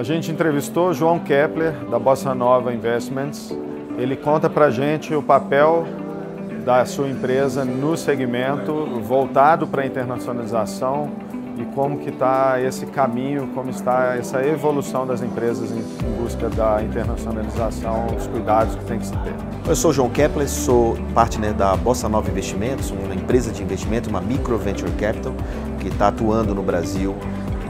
A gente entrevistou João Kepler, da Bossa Nova Investments. Ele conta para gente o papel da sua empresa no segmento voltado para a internacionalização e como que está esse caminho, como está essa evolução das empresas em, busca da internacionalização, os cuidados que tem que se ter. Eu sou João Kepler, sou partner da Bossa Nova Investimentos, uma empresa de investimento, uma micro venture capital que está atuando no Brasil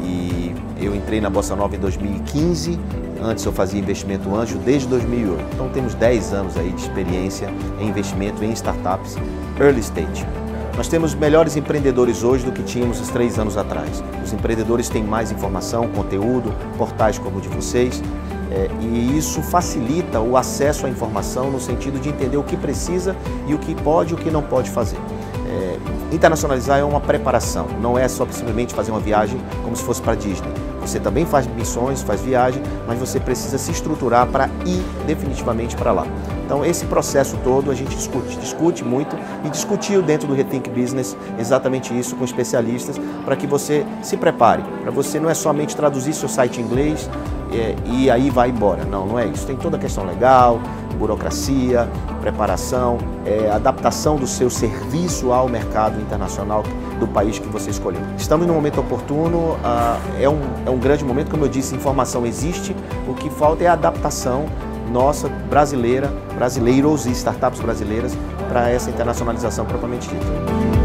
e eu entrei na Bossa Nova em 2015, antes eu fazia investimento anjo desde 2008. Então temos 10 anos aí de experiência em investimento em startups early stage. Nós temos melhores empreendedores hoje do que tínhamos uns três anos atrás. Os empreendedores têm mais informação, conteúdo, portais como o de vocês, é, e isso facilita o acesso à informação no sentido de entender o que precisa e o que pode e o que não pode fazer. É, internacionalizar é uma preparação, não é só simplesmente fazer uma viagem como se fosse para Disney. Você também faz missões, faz viagem, mas você precisa se estruturar para ir definitivamente para lá. Então esse processo todo a gente discute, discute muito e discutiu dentro do Rethink Business exatamente isso com especialistas para que você se prepare, para você não é somente traduzir seu site em inglês é, e aí vai embora. Não, não é isso. Tem toda a questão legal, burocracia, preparação, é, adaptação do seu serviço ao mercado internacional do país que você escolheu. Estamos no momento oportuno, ah, é, um, é um grande momento, como eu disse, informação existe, o que falta é a adaptação nossa brasileira, brasileiros e startups brasileiras para essa internacionalização propriamente dita.